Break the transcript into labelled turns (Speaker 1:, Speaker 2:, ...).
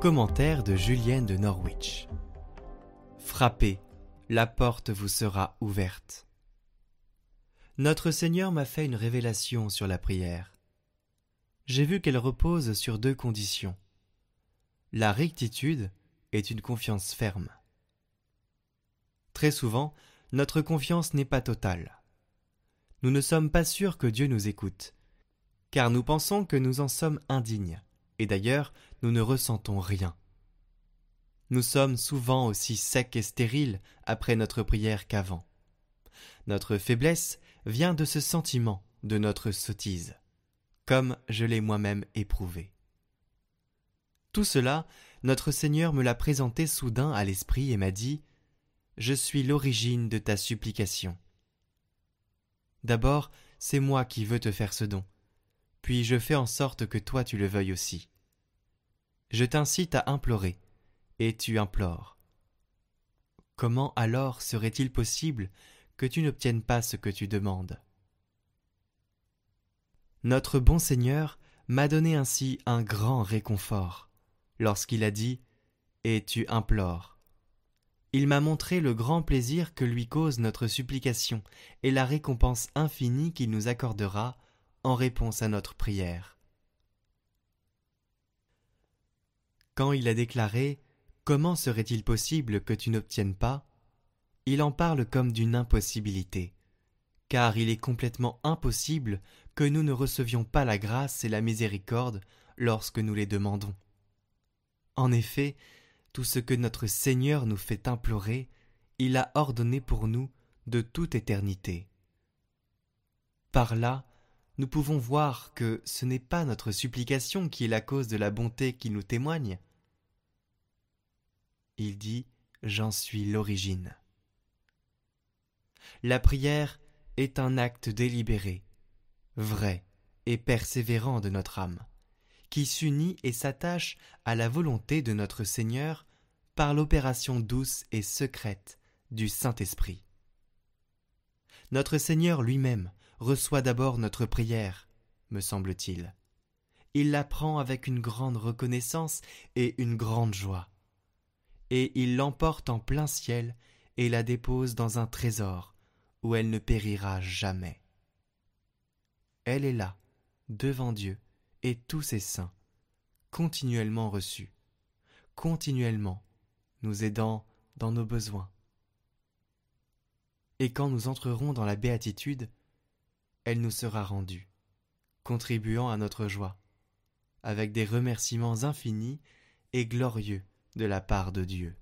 Speaker 1: Commentaire de Julienne de Norwich. Frappez, la porte vous sera ouverte. Notre Seigneur m'a fait une révélation sur la prière. J'ai vu qu'elle repose sur deux conditions. La rectitude est une confiance ferme. Très souvent, notre confiance n'est pas totale. Nous ne sommes pas sûrs que Dieu nous écoute, car nous pensons que nous en sommes indignes et d'ailleurs nous ne ressentons rien. Nous sommes souvent aussi secs et stériles après notre prière qu'avant. Notre faiblesse vient de ce sentiment de notre sottise, comme je l'ai moi-même éprouvé. Tout cela, notre Seigneur me l'a présenté soudain à l'esprit et m'a dit Je suis l'origine de ta supplication. D'abord, c'est moi qui veux te faire ce don, puis je fais en sorte que toi tu le veuilles aussi. Je t'incite à implorer, et tu implores. Comment alors serait-il possible que tu n'obtiennes pas ce que tu demandes? Notre bon Seigneur m'a donné ainsi un grand réconfort, lorsqu'il a dit Et tu implores. Il m'a montré le grand plaisir que lui cause notre supplication et la récompense infinie qu'il nous accordera en réponse à notre prière. Quand il a déclaré Comment serait-il possible que tu n'obtiennes pas? Il en parle comme d'une impossibilité, car il est complètement impossible que nous ne recevions pas la grâce et la miséricorde lorsque nous les demandons. En effet, tout ce que notre Seigneur nous fait implorer, il a ordonné pour nous de toute éternité. Par là, nous pouvons voir que ce n'est pas notre supplication qui est la cause de la bonté qu'il nous témoigne, il dit J'en suis l'origine. La prière est un acte délibéré, vrai et persévérant de notre âme, qui s'unit et s'attache à la volonté de notre Seigneur par l'opération douce et secrète du Saint-Esprit. Notre Seigneur lui-même reçoit d'abord notre prière, me semble-t-il. Il la prend avec une grande reconnaissance et une grande joie et il l'emporte en plein ciel et la dépose dans un trésor où elle ne périra jamais. Elle est là, devant Dieu et tous ses saints, continuellement reçue, continuellement nous aidant dans nos besoins. Et quand nous entrerons dans la béatitude, elle nous sera rendue, contribuant à notre joie, avec des remerciements infinis et glorieux de la part de Dieu.